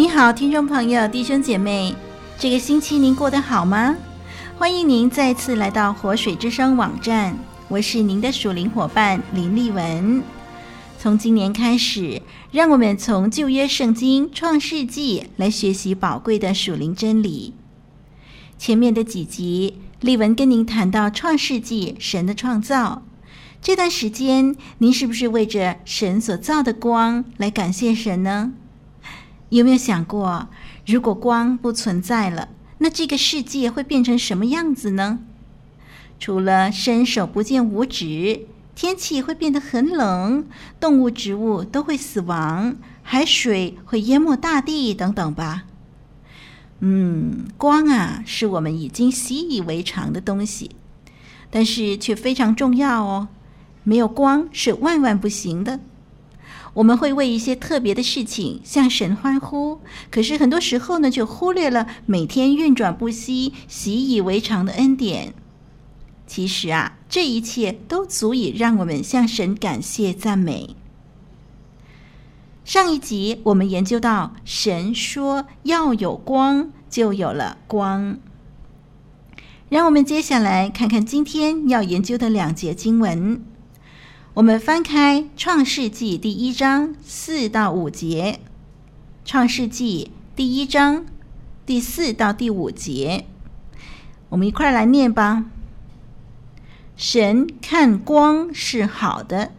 你好，听众朋友、弟兄姐妹，这个星期您过得好吗？欢迎您再次来到活水之声网站，我是您的属灵伙伴林丽文。从今年开始，让我们从旧约圣经创世纪来学习宝贵的属灵真理。前面的几集，丽文跟您谈到创世纪神的创造，这段时间您是不是为着神所造的光来感谢神呢？有没有想过，如果光不存在了，那这个世界会变成什么样子呢？除了伸手不见五指，天气会变得很冷，动物、植物都会死亡，海水会淹没大地等等吧。嗯，光啊，是我们已经习以为常的东西，但是却非常重要哦。没有光是万万不行的。我们会为一些特别的事情向神欢呼，可是很多时候呢，就忽略了每天运转不息、习以为常的恩典。其实啊，这一切都足以让我们向神感谢赞美。上一集我们研究到，神说要有光，就有了光。让我们接下来看看今天要研究的两节经文。我们翻开《创世纪》第一章四到五节，《创世纪》第一章第四到第五节，我们一块来念吧。神看光是好的，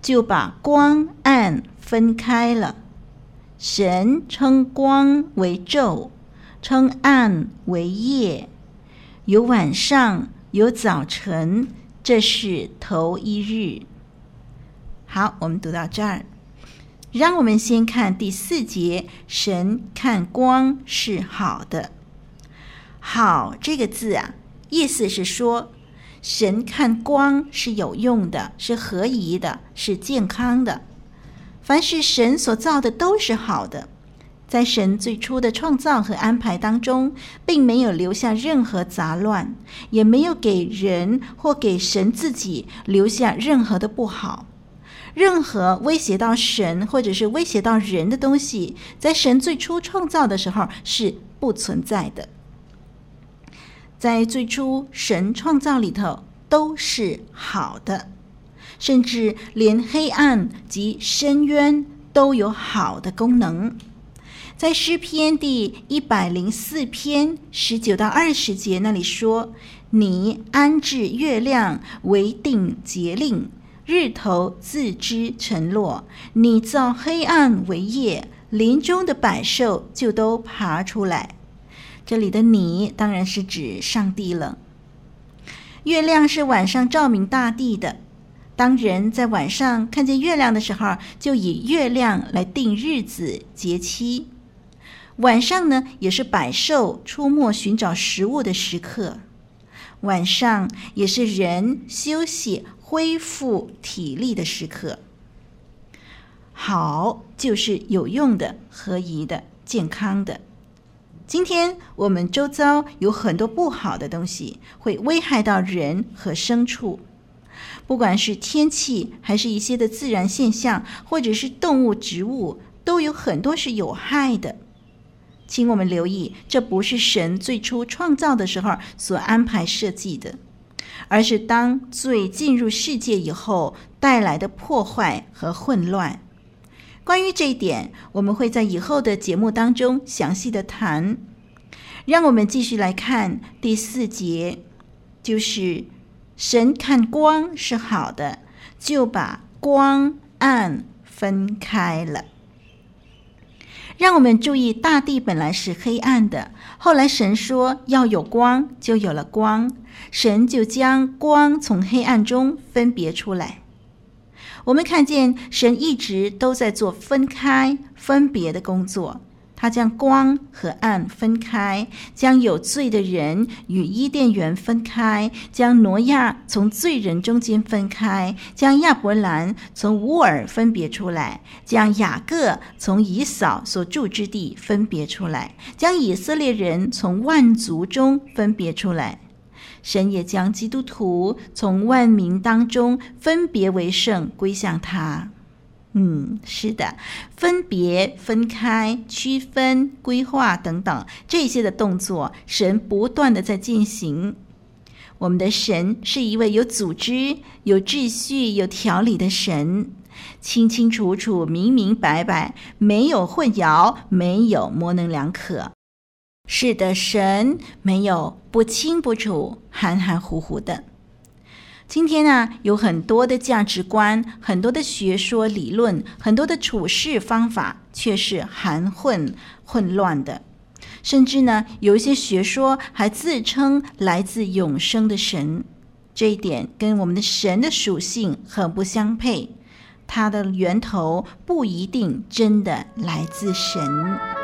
就把光暗分开了。神称光为昼，称暗为夜。有晚上，有早晨，这是头一日。好，我们读到这儿，让我们先看第四节。神看光是好的，好这个字啊，意思是说，神看光是有用的，是合宜的，是健康的。凡是神所造的都是好的，在神最初的创造和安排当中，并没有留下任何杂乱，也没有给人或给神自己留下任何的不好。任何威胁到神或者是威胁到人的东西，在神最初创造的时候是不存在的。在最初神创造里头都是好的，甚至连黑暗及深渊都有好的功能。在诗篇第一百零四篇十九到二十节那里说：“你安置月亮为定节令。”日头自知沉落，你造黑暗为夜，林中的百兽就都爬出来。这里的“你”当然是指上帝了。月亮是晚上照明大地的，当人在晚上看见月亮的时候，就以月亮来定日子节期。晚上呢，也是百兽出没寻找食物的时刻。晚上也是人休息。恢复体力的时刻，好就是有用的、合宜的、健康的。今天我们周遭有很多不好的东西，会危害到人和牲畜。不管是天气，还是一些的自然现象，或者是动物、植物，都有很多是有害的。请我们留意，这不是神最初创造的时候所安排设计的。而是当罪进入世界以后带来的破坏和混乱。关于这一点，我们会在以后的节目当中详细的谈。让我们继续来看第四节，就是神看光是好的，就把光暗分开了。让我们注意，大地本来是黑暗的，后来神说要有光，就有了光。神就将光从黑暗中分别出来。我们看见神一直都在做分开、分别的工作。他将光和暗分开，将有罪的人与伊甸园分开，将挪亚从罪人中间分开，将亚伯兰从乌尔分别出来，将雅各从以扫所住之地分别出来，将以色列人从万族中分别出来。神也将基督徒从万民当中分别为圣，归向他。嗯，是的，分别、分开、区分、规划等等这些的动作，神不断的在进行。我们的神是一位有组织、有秩序、有条理的神，清清楚楚、明明白白，没有混淆，没有模棱两可。是的，神没有不清不楚、含含糊糊的。今天呢，有很多的价值观，很多的学说理论，很多的处事方法，却是含混混乱的。甚至呢，有一些学说还自称来自永生的神，这一点跟我们的神的属性很不相配。它的源头不一定真的来自神。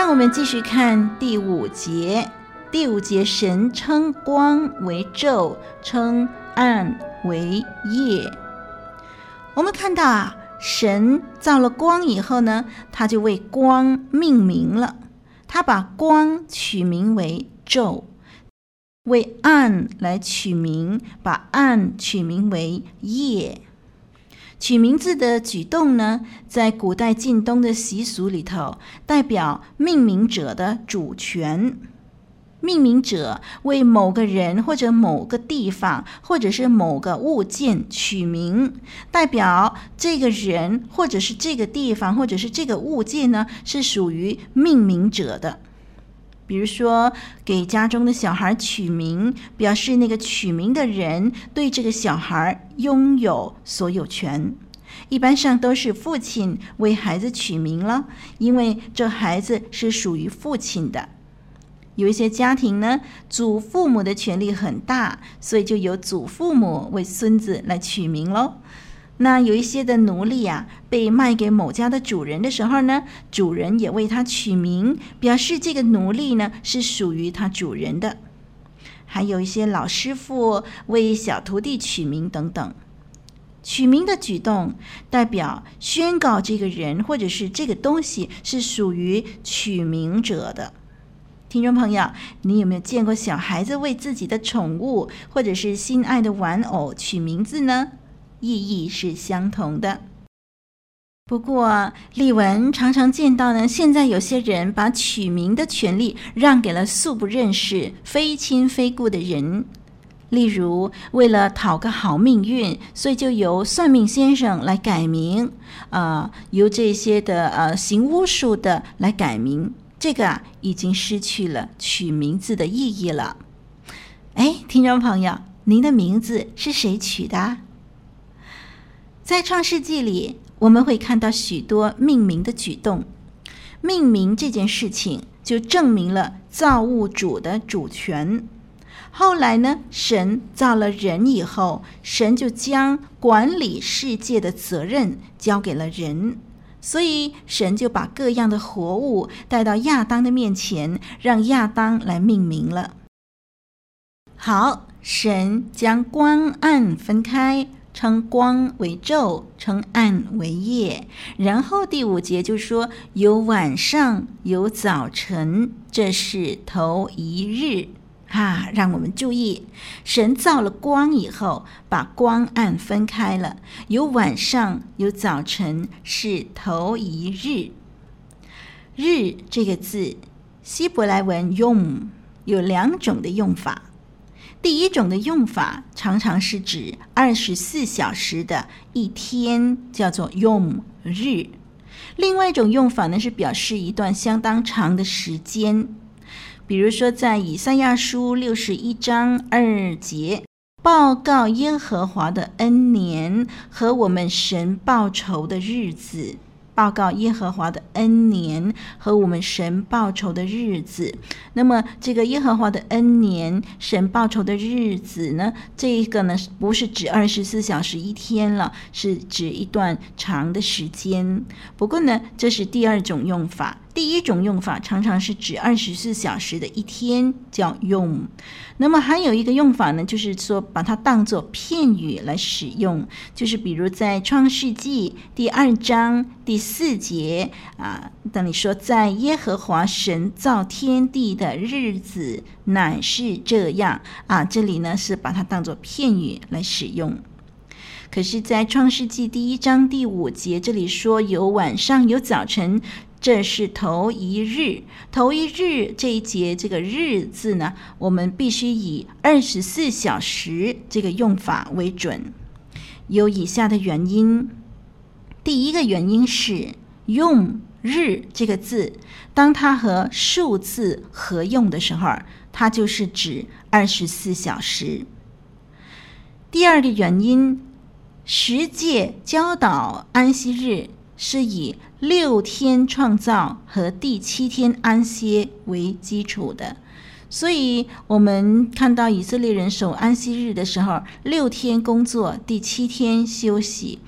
让我们继续看第五节。第五节，神称光为昼，称暗为夜。我们看到啊，神造了光以后呢，他就为光命名了。他把光取名为昼，为暗来取名，把暗取名为夜。取名字的举动呢，在古代近东的习俗里头，代表命名者的主权。命名者为某个人或者某个地方或者是某个物件取名，代表这个人或者是这个地方或者是这个物件呢，是属于命名者的。比如说，给家中的小孩取名，表示那个取名的人对这个小孩拥有所有权。一般上都是父亲为孩子取名了，因为这孩子是属于父亲的。有一些家庭呢，祖父母的权力很大，所以就由祖父母为孙子来取名喽。那有一些的奴隶啊，被卖给某家的主人的时候呢，主人也为他取名，表示这个奴隶呢是属于他主人的。还有一些老师傅为小徒弟取名等等，取名的举动代表宣告这个人或者是这个东西是属于取名者的。听众朋友，你有没有见过小孩子为自己的宠物或者是心爱的玩偶取名字呢？意义是相同的。不过，丽文常常见到呢，现在有些人把取名的权利让给了素不认识、非亲非故的人。例如，为了讨个好命运，所以就由算命先生来改名，啊、呃，由这些的呃行巫术的来改名，这个啊已经失去了取名字的意义了。哎，听众朋友，您的名字是谁取的？在创世纪里，我们会看到许多命名的举动。命名这件事情，就证明了造物主的主权。后来呢，神造了人以后，神就将管理世界的责任交给了人，所以神就把各样的活物带到亚当的面前，让亚当来命名了。好，神将光暗分开。称光为昼，称暗为夜。然后第五节就说有晚上，有早晨，这是头一日。哈、啊，让我们注意，神造了光以后，把光暗分开了。有晚上，有早晨，是头一日。日这个字希伯来文用有两种的用法。第一种的用法常常是指二十四小时的一天，叫做 “yom” 日；另外一种用法呢，是表示一段相当长的时间。比如说，在以赛亚书六十一章二节，报告耶和华的恩年和我们神报仇的日子。报告耶和华的恩年和我们神报仇的日子。那么，这个耶和华的恩年、神报仇的日子呢？这一个呢，不是指二十四小时一天了，是指一段长的时间。不过呢，这是第二种用法。第一种用法常常是指二十四小时的一天，叫用。那么还有一个用法呢，就是说把它当作片语来使用，就是比如在创世纪第二章第四节啊，当你说在耶和华神造天地的日子乃是这样啊，这里呢是把它当作片语来使用。可是，在创世纪第一章第五节这里说有晚上有早晨。这是头一日，头一日这一节这个“日”字呢，我们必须以二十四小时这个用法为准。有以下的原因：第一个原因是用“日”这个字，当它和数字合用的时候，它就是指二十四小时。第二个原因，十诫教导安息日是以。六天创造和第七天安歇为基础的，所以我们看到以色列人守安息日的时候，六天工作，第七天休息。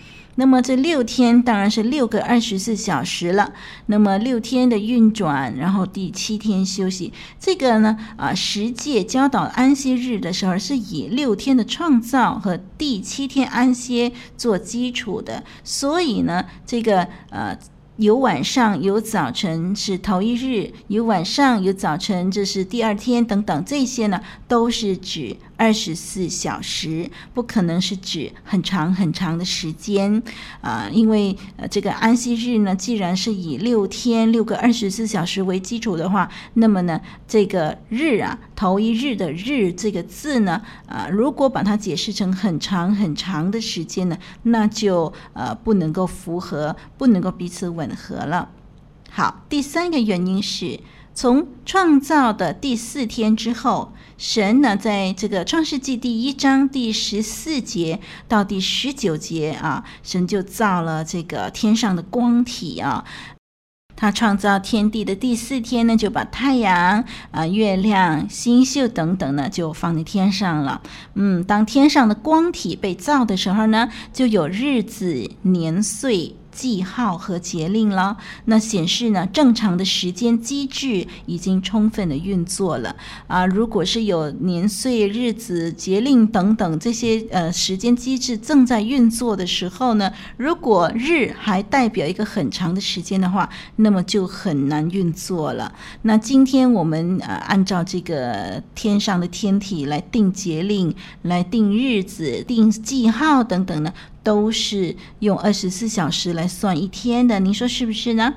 那么这六天当然是六个二十四小时了。那么六天的运转，然后第七天休息。这个呢，啊，十诫教导安息日的时候，是以六天的创造和第七天安歇做基础的。所以呢，这个呃。有晚上，有早晨，是头一日；有晚上，有早晨，这是第二天，等等，这些呢，都是指二十四小时，不可能是指很长很长的时间啊、因为呃，这个安息日呢，既然是以六天六个二十四小时为基础的话，那么呢，这个日啊，头一日的日这个字呢，啊、如果把它解释成很长很长的时间呢，那就呃不能够符合，不能够彼此。吻合了。好，第三个原因是从创造的第四天之后，神呢，在这个创世纪第一章第十四节到第十九节啊，神就造了这个天上的光体啊。他创造天地的第四天呢，就把太阳啊、月亮、星宿等等呢，就放在天上了。嗯，当天上的光体被造的时候呢，就有日子、年岁。记号和节令了，那显示呢，正常的时间机制已经充分的运作了啊。如果是有年岁、日子、节令等等这些呃时间机制正在运作的时候呢，如果日还代表一个很长的时间的话，那么就很难运作了。那今天我们呃按照这个天上的天体来定节令、来定日子、定记号等等呢。都是用二十四小时来算一天的，您说是不是呢？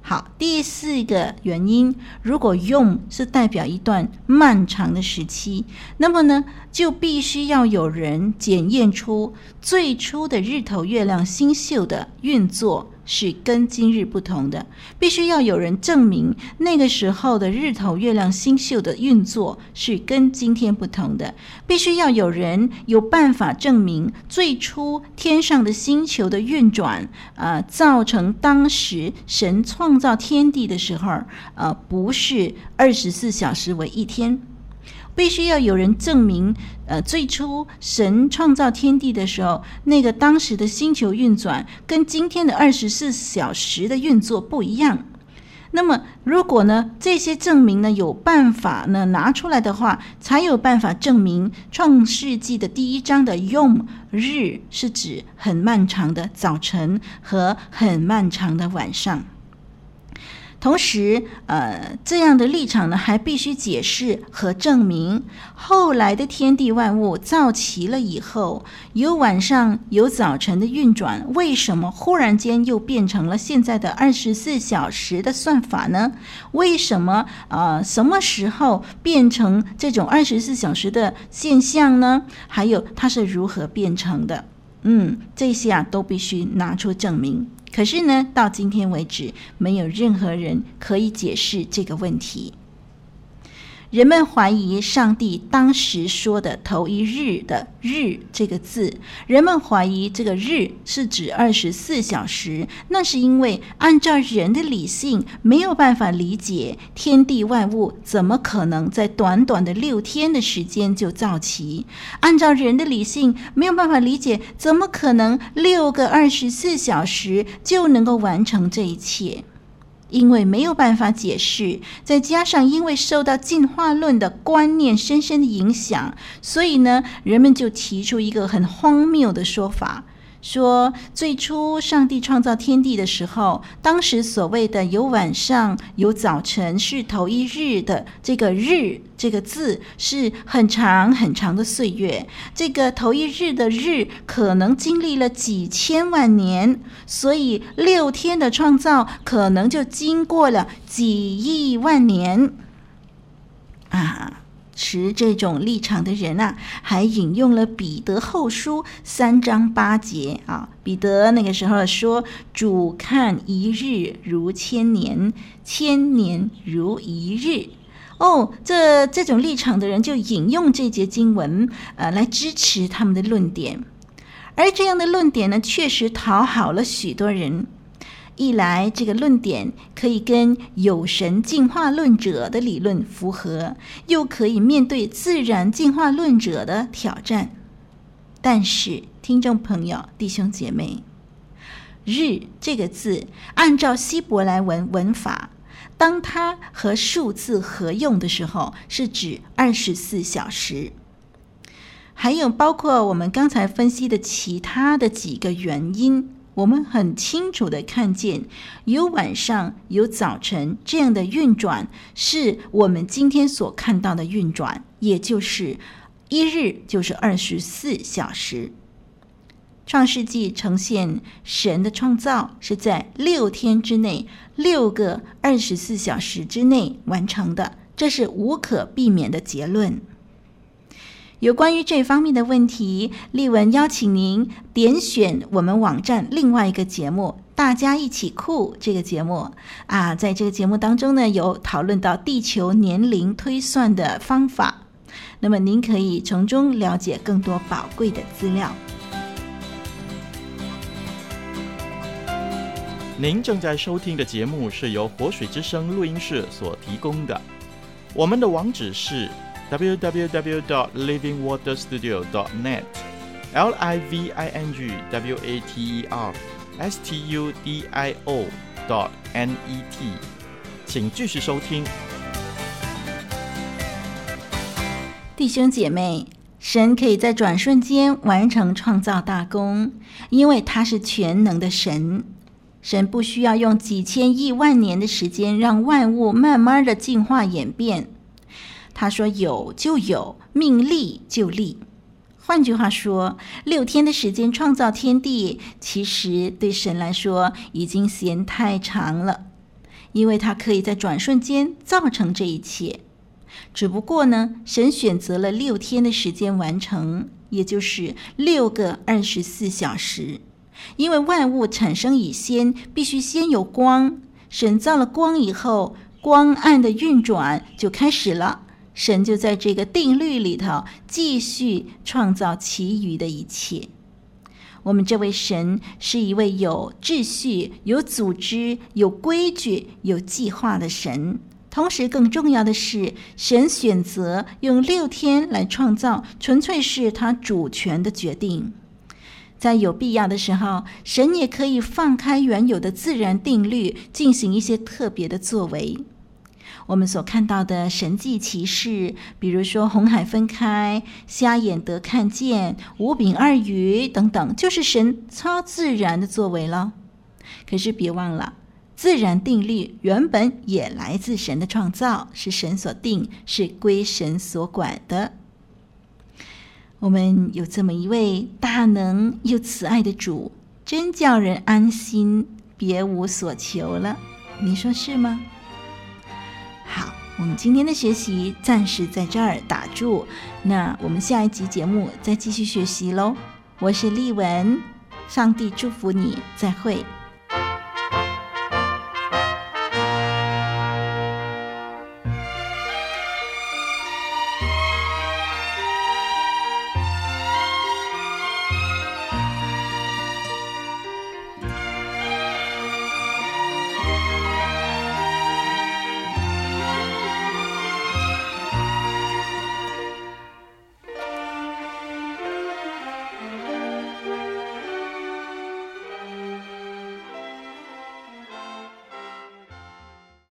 好，第四个原因，如果用是代表一段漫长的时期，那么呢，就必须要有人检验出最初的日头、月亮、星宿的运作。是跟今日不同的，必须要有人证明那个时候的日头、月亮、星宿的运作是跟今天不同的，必须要有人有办法证明最初天上的星球的运转，呃，造成当时神创造天地的时候，呃，不是二十四小时为一天。必须要有人证明，呃，最初神创造天地的时候，那个当时的星球运转跟今天的二十四小时的运作不一样。那么，如果呢，这些证明呢有办法呢拿出来的话，才有办法证明创世纪的第一章的用日是指很漫长的早晨和很漫长的晚上。同时，呃，这样的立场呢，还必须解释和证明后来的天地万物造齐了以后，有晚上有早晨的运转，为什么忽然间又变成了现在的二十四小时的算法呢？为什么呃，什么时候变成这种二十四小时的现象呢？还有它是如何变成的？嗯，这些啊都必须拿出证明。可是呢，到今天为止，没有任何人可以解释这个问题。人们怀疑上帝当时说的“头一日”的“日”这个字，人们怀疑这个“日”是指二十四小时，那是因为按照人的理性，没有办法理解天地万物怎么可能在短短的六天的时间就造齐；按照人的理性，没有办法理解怎么可能六个二十四小时就能够完成这一切。因为没有办法解释，再加上因为受到进化论的观念深深的影响，所以呢，人们就提出一个很荒谬的说法。说最初上帝创造天地的时候，当时所谓的有晚上有早晨是头一日的这个“日”这个字是很长很长的岁月。这个头一日的“日”可能经历了几千万年，所以六天的创造可能就经过了几亿万年啊。持这种立场的人啊，还引用了彼得后书三章八节啊。彼得那个时候说：“主看一日如千年，千年如一日。”哦，这这种立场的人就引用这节经文，呃，来支持他们的论点。而这样的论点呢，确实讨好了许多人。一来，这个论点可以跟有神进化论者的理论符合，又可以面对自然进化论者的挑战。但是，听众朋友、弟兄姐妹，“日”这个字，按照希伯来文文法，当它和数字合用的时候，是指二十四小时。还有包括我们刚才分析的其他的几个原因。我们很清楚地看见，有晚上有早晨这样的运转，是我们今天所看到的运转，也就是一日就是二十四小时。创世纪呈现神的创造是在六天之内，六个二十四小时之内完成的，这是无可避免的结论。有关于这方面的问题，丽文邀请您点选我们网站另外一个节目《大家一起酷》这个节目啊，在这个节目当中呢，有讨论到地球年龄推算的方法，那么您可以从中了解更多宝贵的资料。您正在收听的节目是由活水之声录音室所提供的，我们的网址是。www.livingwaterstudio.net L I V I N G W A T E R S T U D I O dot N E T，请继续收听。弟兄姐妹，神可以在转瞬间完成创造大功，因为他是全能的神。神不需要用几千亿万年的时间让万物慢慢的进化演变。他说：“有就有，命立就立。换句话说，六天的时间创造天地，其实对神来说已经嫌太长了，因为他可以在转瞬间造成这一切。只不过呢，神选择了六天的时间完成，也就是六个二十四小时。因为万物产生以先，必须先有光。神造了光以后，光暗的运转就开始了。”神就在这个定律里头继续创造其余的一切。我们这位神是一位有秩序、有组织、有规矩、有计划的神。同时，更重要的是，神选择用六天来创造，纯粹是他主权的决定。在有必要的时候，神也可以放开原有的自然定律，进行一些特别的作为。我们所看到的神迹奇事，比如说红海分开、瞎眼得看见、五饼二鱼等等，就是神超自然的作为了。可是别忘了，自然定律原本也来自神的创造，是神所定，是归神所管的。我们有这么一位大能又慈爱的主，真叫人安心，别无所求了。你说是吗？好，我们今天的学习暂时在这儿打住，那我们下一集节目再继续学习喽。我是丽文，上帝祝福你，再会。